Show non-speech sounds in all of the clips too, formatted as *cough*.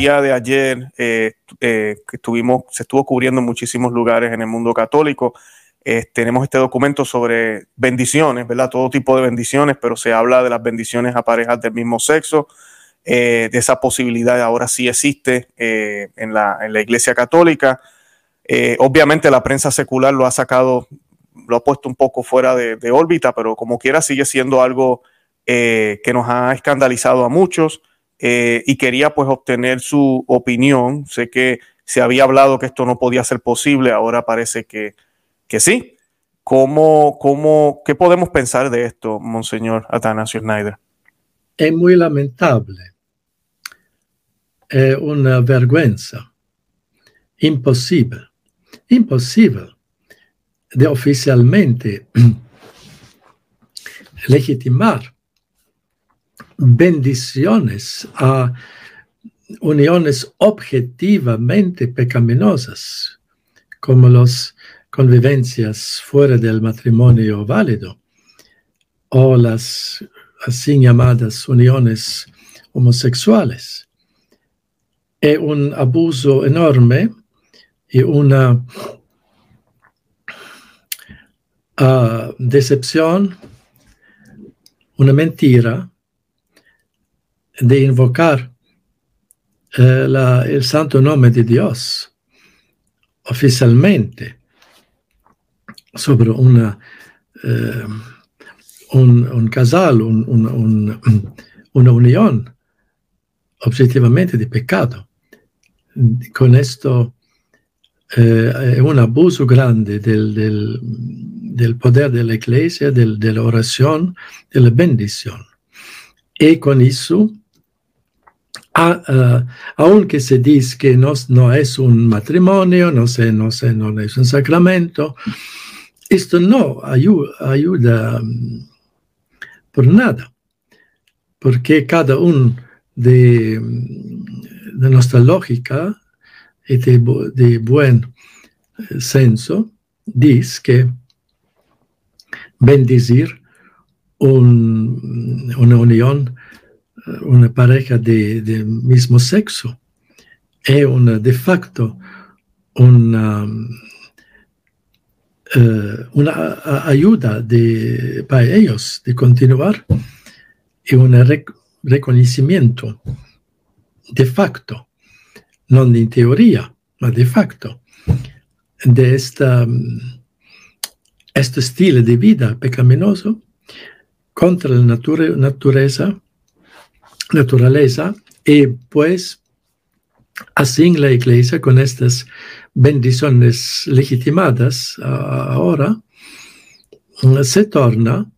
día de ayer eh, eh, que estuvimos, se estuvo cubriendo en muchísimos lugares en el mundo católico. tenemos este documento sobre bendiciones, ¿verdad? Todo tipo de bendiciones, pero se habla de las bendiciones a parejas del mismo sexo, de esa posibilidad ahora sí existe en la, en, la, Iglesia Católica. obviamente la prensa secular lo ha sacado, lo ha puesto un poco fuera de órbita, pero como quiera sigue siendo algo que nos ha escandalizado a muchos. Eh, y quería pues obtener su opinión. Sé que se había hablado que esto no podía ser posible, ahora parece que, que sí. ¿Cómo, cómo, ¿Qué podemos pensar de esto, Monseñor Atanasio Schneider? Es muy lamentable. Es una vergüenza. Imposible. Imposible de oficialmente *clears throat* legitimar bendiciones a uniones objetivamente pecaminosas, como las convivencias fuera del matrimonio válido o las así llamadas uniones homosexuales. Es un abuso enorme y una ah, decepción, una mentira de invocar eh, el santo nombre de Dios oficialmente sobre una, eh, un, casal, una unión objetivamente de pecado. Con esto eh, es un abuso grande del, del, poder de la iglesia, de la oración, de la bendición. Y con eso uh, aunque se dice que no, es un matrimonio, no, sé, no, sé, no es un sacramento, esto no ayuda, um, por nada, porque cada uno de, de nuestra lógica y de, buen senso dice que bendecir un, una unión una pareja de, mismo sexo es una, de facto una, eh, ayuda para ellos de continuar y un reconocimiento de facto, no de teoría, pero de facto, de esta, este estilo de vida pecaminoso contra la naturaleza naturaleza y pues así la iglesia con estas bendiciones legitimadas ahora se torna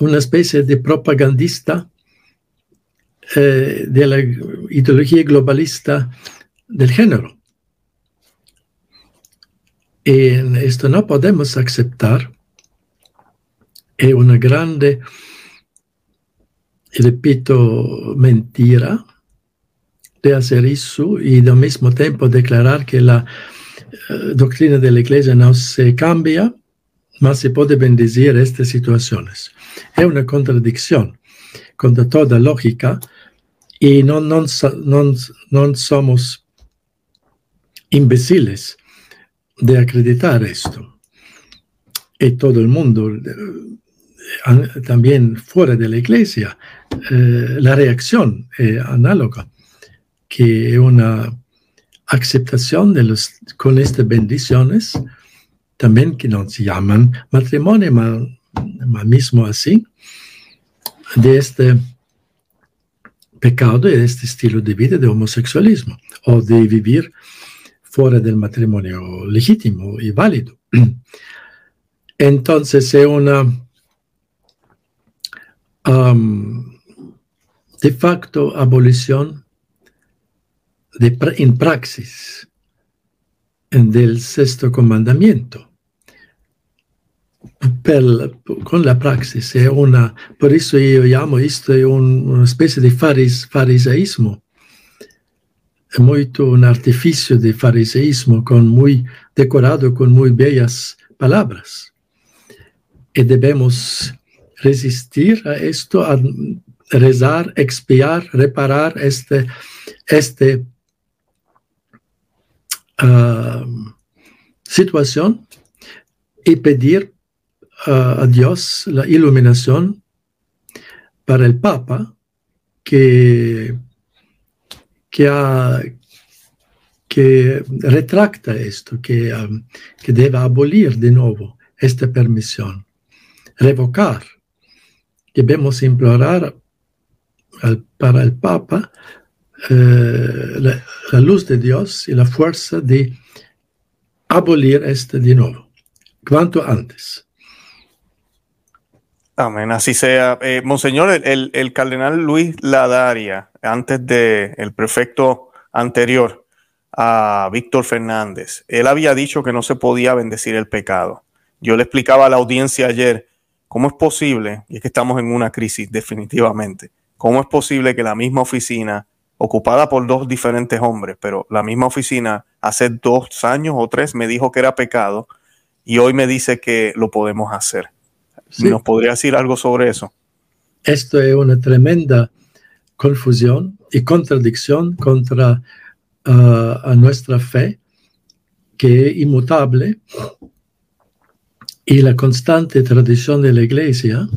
una especie de propagandista eh, de la ideología globalista del género. Y esto no podemos aceptar. Es una grande repito, mentira de hacer eso y al mismo tiempo declarar que la eh, doctrina de la iglesia no se cambia, más se puede bendecir estas situaciones. Es una contradicción contra toda lógica y no, no, no, no somos imbéciles de acreditar esto. Y todo el mundo también fuera de la iglesia, eh, la reacción es análoga, que es una aceptación de los, con estas bendiciones, también que no se llaman matrimonio, más mismo así, de este pecado de este estilo de vida de homosexualismo o de vivir fuera del matrimonio legítimo y válido. *clears throat* Entonces es una de facto abolición en praxis del sexto comandamiento. con la praxis es una, por eso yo llamo esto una especie de faris, fariseísmo. Es muy un artificio de fariseísmo con muy decorado con muy bellas palabras. Y debemos resistir a esto, rezar, expiar, reparar este, este uh, situación y pedir uh, a Dios la iluminación para el Papa que, que retracta esto, que, um, que debe abolir de nuevo esta permisión, revocar. Debemos implorar para el Papa eh, la, luz de Dios y la fuerza de abolir este de nuevo, cuanto antes. Amén, así sea. Eh, Monseñor, el, el, cardenal Luis Ladaria, antes del el prefecto anterior a Víctor Fernández, él había dicho que no se podía bendecir el pecado. Yo le explicaba a la audiencia ayer cómo es posible, y es que estamos en una crisis definitivamente, cómo es posible que la misma oficina, ocupada por dos diferentes hombres, pero la misma oficina hace dos años o tres me dijo que era pecado y hoy me dice que lo podemos hacer. ¿Nos podría decir algo sobre eso? Esto es una tremenda confusión y contradicción contra uh, a nuestra fe, que es inmutable, y la constante tradición de la Iglesia,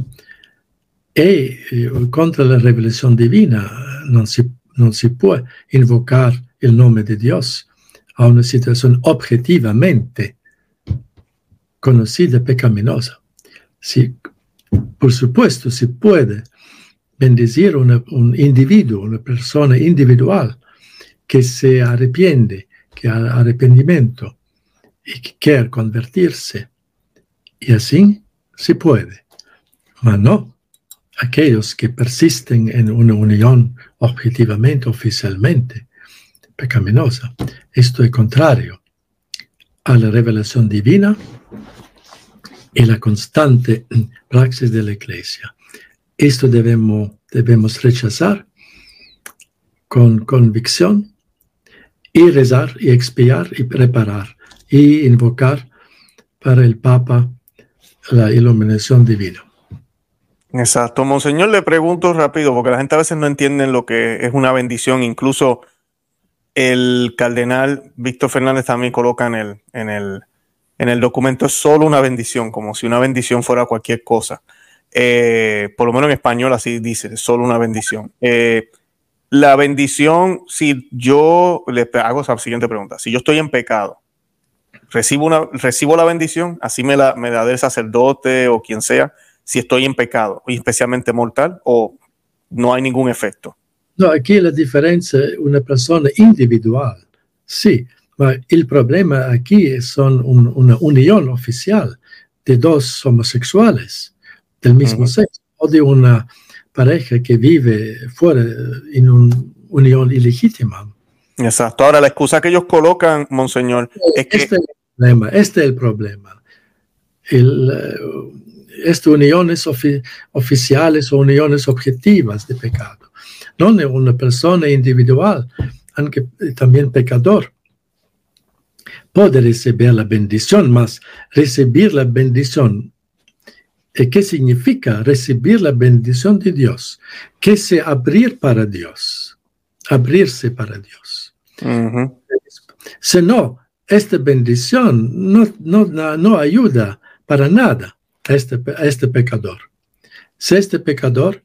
y eh, contra la revelación divina. No se, no se puede invocar el nombre de Dios a una situación objetivamente conocida pecaminosa. Sí, por supuesto, se puede bendecir un individuo, una persona individual que se arrepiente, que ha arrepentimiento y que quiere convertirse. Y así se puede. Pero no aquellos que persisten en una unión objetivamente, oficialmente pecaminosa. Esto es contrario a la revelación divina y la constante praxis de la Iglesia. Esto debemos, debemos rechazar con convicción y rezar y expiar y preparar y invocar para el Papa la iluminación divina. Exacto. Monseñor, le pregunto rápido, porque la gente a veces no entiende lo que es una bendición. Incluso el cardenal Víctor Fernández también coloca en el, en el, en el documento es solo una bendición, como si una bendición fuera cualquier cosa. Eh, por lo menos en español así dice, solo una bendición. Eh, la bendición, si yo le hago esa siguiente pregunta, si yo estoy en pecado, recibo, una, recibo la bendición, así me la, me da del sacerdote o quien sea, si estoy en pecado, y especialmente mortal, o no hay ningún efecto. No, aquí la diferencia es una persona individual, sí, el problema aquí son una unión oficial de dos homosexuales del mismo sexo o de una pareja que vive fuera en una unión ilegítima. Exacto. Ahora, la excusa que ellos colocan, Monseñor, es que... Este es el problema. Este es el problema. El, uh, estas uniones oficiales o uniones objetivas de pecado. No de una persona individual, aunque también pecador, puede recibir la bendición, mas recibir la bendición. ¿Qué significa recibir la bendición de Dios? Que se abrir para Dios, abrirse para Dios. Si no, esta bendición no, ayuda para nada a este, a este pecador. Si este pecador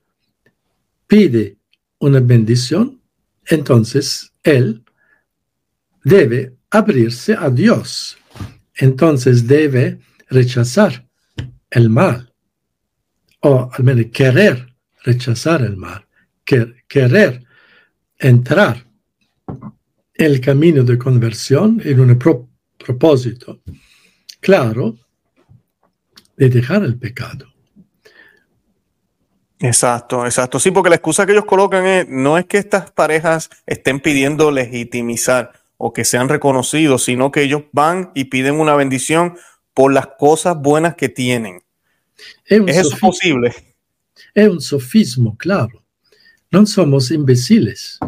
pide una bendición, entonces él debe abrirse a Dios. Entonces debe rechazar el mal, o al menos querer rechazar el mal, querer entrar en el camino de conversión en un propósito claro de dejar el pecado. Exacto, exacto. Sí, porque la excusa que ellos colocan es, no es que estas parejas estén pidiendo legitimizar o que sean reconocidos, sino que ellos van y piden una bendición por las cosas buenas que tienen. ¿Es, eso posible? Es un sofismo, claro. No somos imbéciles.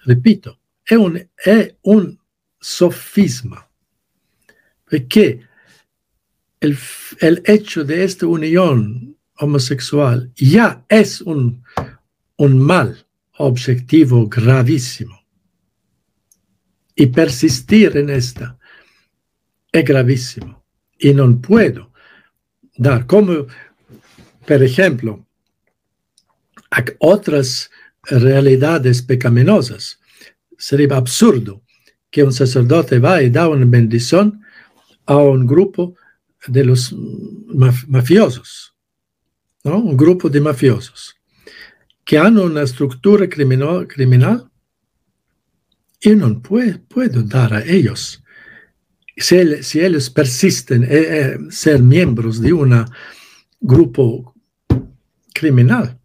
Repito, es un, es un sofisma. Porque el, el hecho de esta unión homosexual ya es un, un mal objetivo gravísimo. Y persistir en esta es gravísimo. Y no puedo dar como, por ejemplo, a otras realidades pecaminosas. Sería absurdo que un sacerdote va y da una bendición a un grupo de los mafiosos, ¿no? un grupo de mafiosos que han una estructura criminal, criminal y no puedo dar a ellos. Si, ellos persisten en ser miembros de un grupo criminal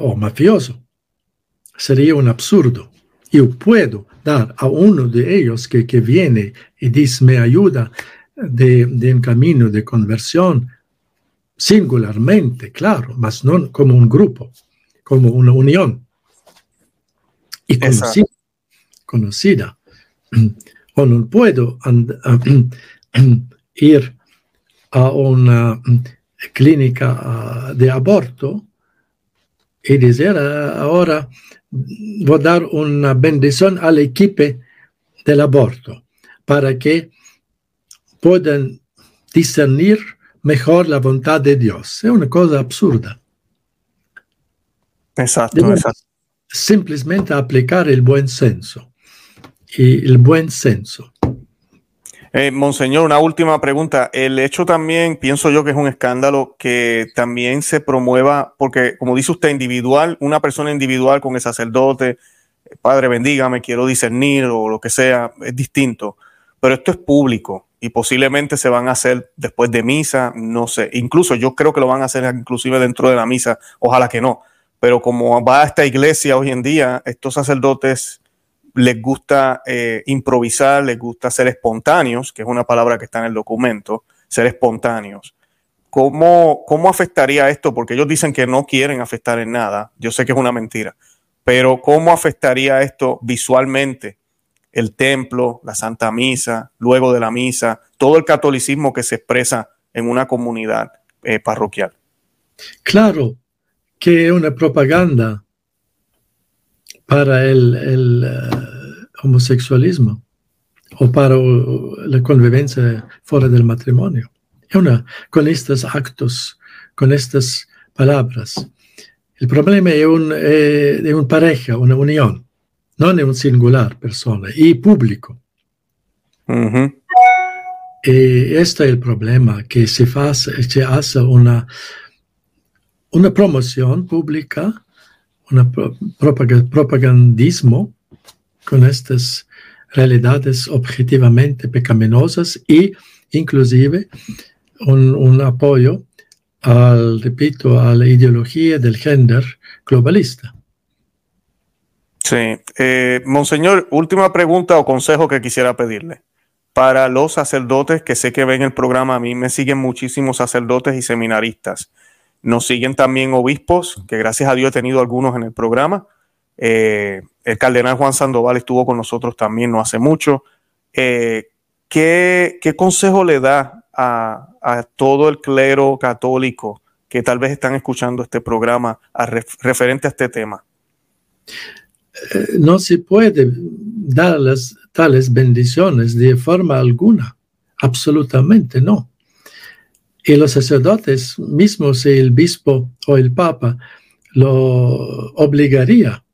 o mafioso, sería un absurdo. Yo puedo dar a uno de ellos que, que viene y dice, me ayuda de, de un camino de conversión, singularmente, claro, mas no como un grupo, como una unión. Y conocida, conocida. *clears throat* O no puedo *clears throat* ir a una clínica de aborto y decir ahora voy a dar una bendición al equipo del aborto para que puedan discernir mejor la voluntad de Dios. Es una cosa absurda. Exacto, Simplemente aplicar el buen senso. Y el buen senso. Eh, Monseñor, una última pregunta. El hecho también, pienso yo que es un escándalo que también se promueva, porque como dice usted, individual, una persona individual con el sacerdote, Padre bendígame, quiero discernir o lo que sea, es distinto. Pero esto es público y posiblemente se van a hacer después de misa, no sé. Incluso yo creo que lo van a hacer inclusive dentro de la misa, ojalá que no. Pero como va a esta iglesia hoy en día, estos sacerdotes les gusta eh, improvisar, les gusta ser espontáneos, que es una palabra que está en el documento, ser espontáneos. ¿Cómo, ¿Cómo afectaría esto? Porque ellos dicen que no quieren afectar en nada. Yo sé que es una mentira, pero ¿cómo afectaría esto visualmente? El templo, la Santa Misa, luego de la misa, todo el catolicismo que se expresa en una comunidad eh, parroquial. Claro que es una propaganda para el, eh, homosexualismo o para la convivencia fuera del matrimonio. Una, con estos actos, con estas palabras. El problema es un, eh, de una pareja, una unión, no de un singular persona y público. Y este es el problema, que se, hace, se hace una, una promoción pública un propagandismo con estas realidades objetivamente pecaminosas y inclusive un, apoyo al, repito, a la ideología del género globalista. Sí. Eh, Monseñor, última pregunta o consejo que quisiera pedirle. Para los sacerdotes que sé que ven el programa, a mí me siguen muchísimos sacerdotes y seminaristas. Nos siguen también obispos, que gracias a Dios he tenido algunos en el programa. Eh, el cardenal Juan Sandoval estuvo con nosotros también no hace mucho. Eh, ¿qué, consejo le da a, todo el clero católico que tal vez están escuchando este programa referente a este tema? Eh, no se puede dar las, tales bendiciones de forma alguna, absolutamente no. Y los sacerdotes, mismos si el obispo o el papa lo obligaría,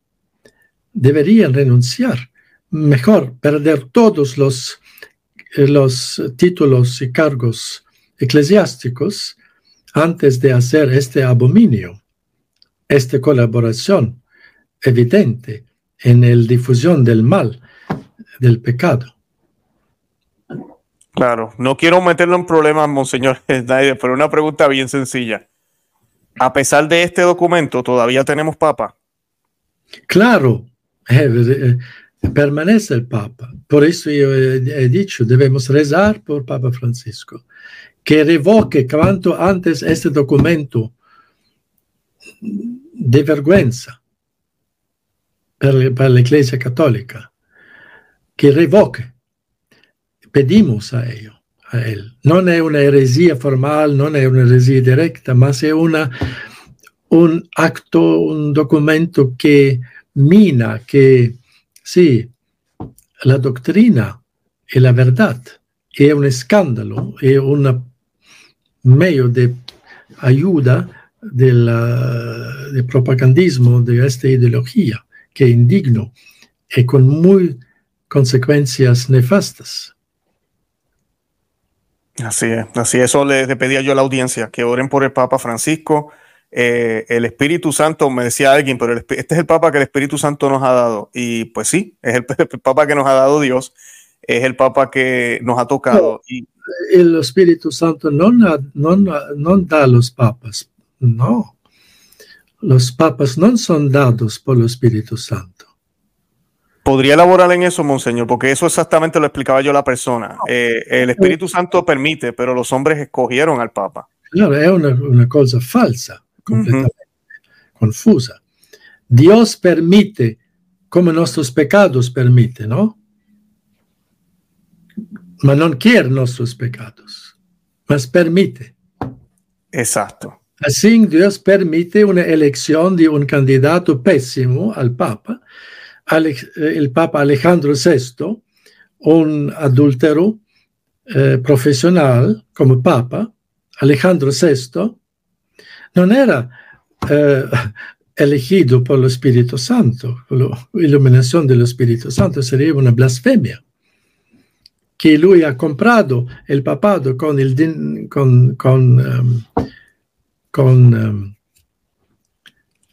deberían renunciar. Mejor perder todos los, eh, los títulos y cargos eclesiásticos antes de hacer este abominio, esta colaboración evidente en la difusión del mal, del pecado. Claro, no quiero meterlo en problemas, Monseñor *laughs* Snyder, pero una pregunta bien sencilla. A pesar de este documento, ¿todavía tenemos Papa? Claro, eh, eh, permanece el Papa. Por eso yo he, dicho, debemos rezar por Papa Francisco, que revoque cuanto antes este documento de vergüenza para la Iglesia Católica, que revoque pedimos a ello, a él. No es una heresía formal, no es una heresía directa, más es una, un acto, un documento que mina, que sí, la doctrina y la verdad es un escándalo, es un medio de ayuda del, propagandismo de esta ideología, que es indigno y con muy consecuencias nefastas. Así es, así eso le, pedía yo a la audiencia, que oren por el Papa Francisco. Eh, el Espíritu Santo, me decía alguien, pero este es el Papa que el Espíritu Santo nos ha dado. Y pues sí, es el, *laughs* Papa que nos ha dado Dios, es el Papa que nos ha tocado. y, el Espíritu Santo no, no, no da a los papas, no. Los papas no son dados por el Espíritu Santo. Podría elaborar en eso, Monseñor, porque eso exactamente lo explicaba yo a la persona. Eh, el Espíritu Santo permite, pero los hombres escogieron al Papa. Claro, es una, cosa falsa, completamente confusa. Dios permite como nuestros pecados permite, ¿no? Mas no quiere nuestros pecados, mas permite. Exacto. Así Dios permite una elección de un candidato pésimo al Papa el Papa Alejandro VI, un adúltero eh, profesional como Papa, Alejandro VI, no era eh, *laughs* elegido por el Espíritu Santo, por la iluminación del Espíritu Santo, sería una blasfemia. Que él ha comprado el papado con el con, con, um, con um,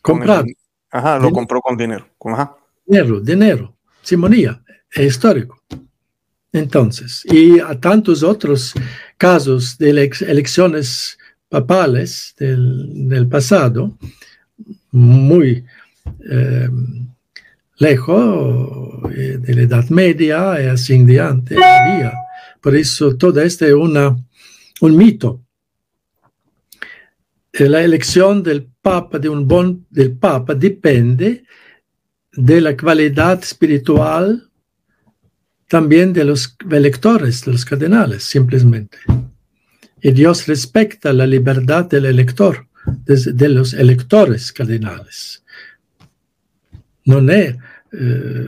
comprado. ajá, lo compró con dinero. Ajá dinero, dinero, simonía, es histórico. Entonces, y a tantos otros casos de elecciones papales del, pasado, muy eh, lejos eh, de la Edad Media y así en había. Por eso todo esto es una, un mito. La elección del Papa, de un buen, del Papa, depende de la calidad espiritual también de los electores, de los cardenales, simplemente. Y Dios respecta la libertad del elector, de, los electores cardenales. No es, eh,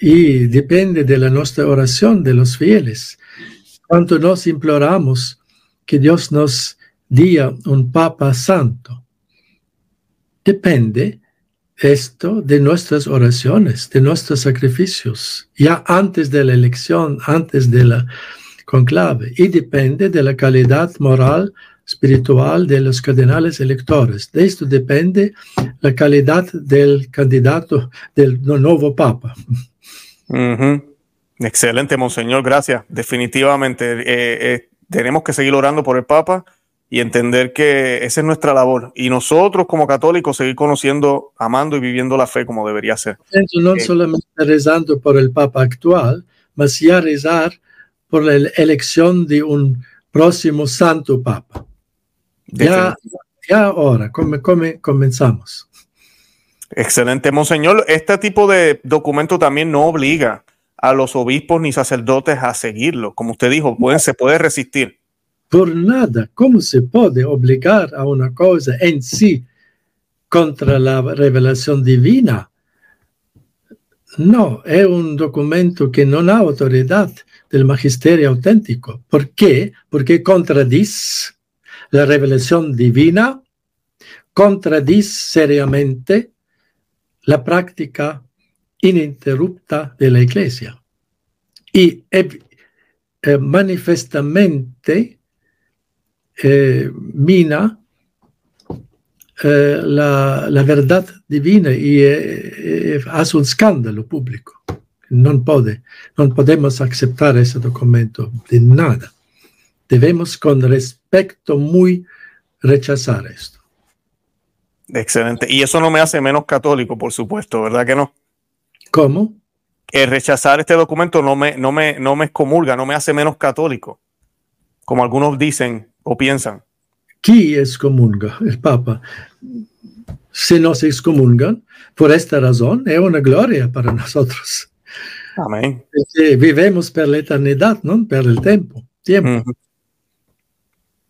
y depende de la nuestra oración de los fieles. Cuando nos imploramos que Dios nos diga un Papa Santo, depende esto de nuestras oraciones, de nuestros sacrificios, ya antes de la elección, antes de la conclave, y depende de la calidad moral, espiritual de los cardenales electores. De esto depende la calidad del candidato del nuevo papa. Excelente, Monseñor, gracias. Definitivamente eh, eh, tenemos que seguir orando por el papa y entender que esa es nuestra labor. Y nosotros como católicos seguir conociendo, amando y viviendo la fe como debería ser. no solamente rezando por el Papa actual, mas ya rezar por la elección de un próximo santo Papa. Ya, ya ahora, comenzamos. Excelente, Monseñor. Este tipo de documento también no obliga a los obispos ni sacerdotes a seguirlo. Como usted dijo, pueden, se puede resistir por nada. ¿Cómo se puede obligar a una cosa en sí contra la revelación divina? No, es un documento que no da autoridad del magisterio auténtico. ¿Por qué? Porque contradice la revelación divina, contradice seriamente la práctica ininterrupta de la Iglesia y eh, manifestamente eh, mina eh, la, la, verdad divina y eh, hace un escándalo público. No puede, no podemos aceptar ese documento de nada. Debemos con respeto muy rechazar esto. Excelente. Y eso no me hace menos católico, por supuesto, ¿verdad que no? ¿Cómo? El rechazar este documento no me, no me, no me excomulga, no me hace menos católico. Como algunos dicen, o piensan? ¿Quién excomunga? El Papa. Si no se excomungan, por esta razón, es una gloria para nosotros. Amén. vivemos por la eternidad, no por el tiempo. tiempo.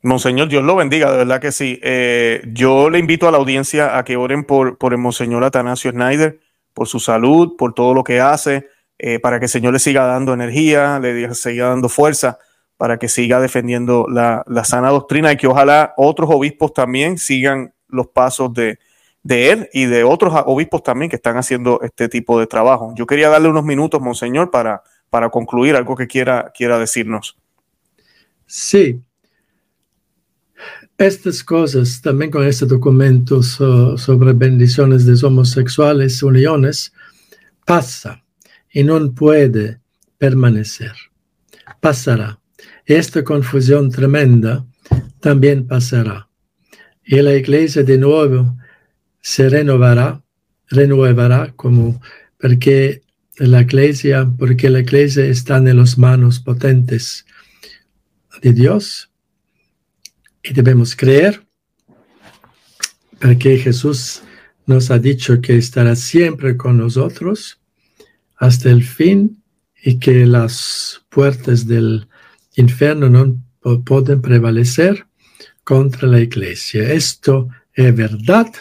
Monseñor, Dios lo bendiga, de verdad que sí. Eh, yo le invito a la audiencia a que oren por, por el Monseñor Atanasio Schneider, por su salud, por todo lo que hace, eh, para que el Señor le siga dando energía, le siga dando fuerza, para que siga defendiendo la, sana doctrina y que ojalá otros obispos también sigan los pasos de, él y de otros obispos también que están haciendo este tipo de trabajo. Yo quería darle unos minutos, Monseñor, para, para concluir algo que quiera, quiera decirnos. Sí, estas cosas, también con este documento sobre bendiciones de homosexuales, uniones, pasa y no puede permanecer. Pasará. Esta confusión tremenda también pasará. Y la iglesia de nuevo se renovará, renuevará como porque la iglesia, porque la iglesia está en las manos potentes de Dios y debemos creer, porque Jesús nos ha dicho que estará siempre con nosotros hasta el fin y que las puertas del infierno no pueden prevalecer contra la iglesia. Esto es verdad,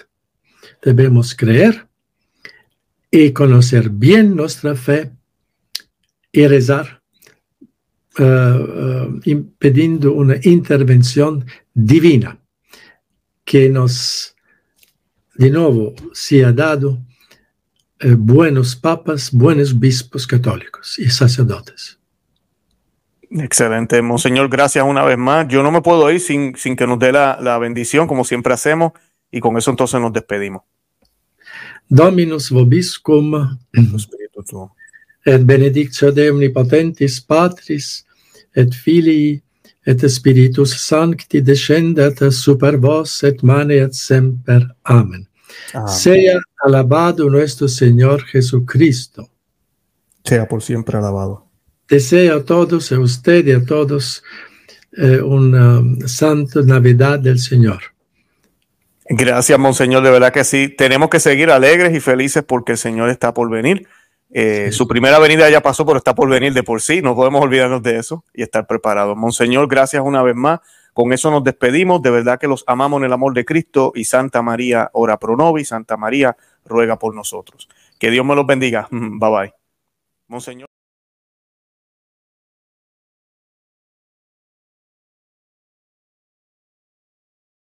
debemos creer y conocer bien nuestra fe y rezar uh, una intervención divina que nos, de nuevo, se ha dado eh, buenos papas, buenos obispos católicos y sacerdotes. Excelente, Monseñor, gracias una vez más. Yo no me puedo ir sin, sin que nos dé la, la, bendición, como siempre hacemos, y con eso entonces nos despedimos. Dominus vobiscum, et benedictio de omnipotentis Patris, et Filii, et Spiritus Sancti descendat super vos et maneat semper. Amén. Sea alabado nuestro Señor Jesucristo. Sea por siempre alabado. Deseo a todos, a usted y a todos, eh, una um, santa Navidad del Señor. Gracias, Monseñor. De verdad que sí. Tenemos que seguir alegres y felices porque el Señor está por venir. Eh, su primera venida ya pasó, pero está por venir de por sí. No podemos olvidarnos de eso y estar preparados. Monseñor, gracias una vez más. Con eso nos despedimos. De verdad que los amamos en el amor de Cristo y Santa María, ora pro nobis. Santa María, ruega por nosotros. Que Dios me los bendiga. *laughs* Bye bye. Monseñor.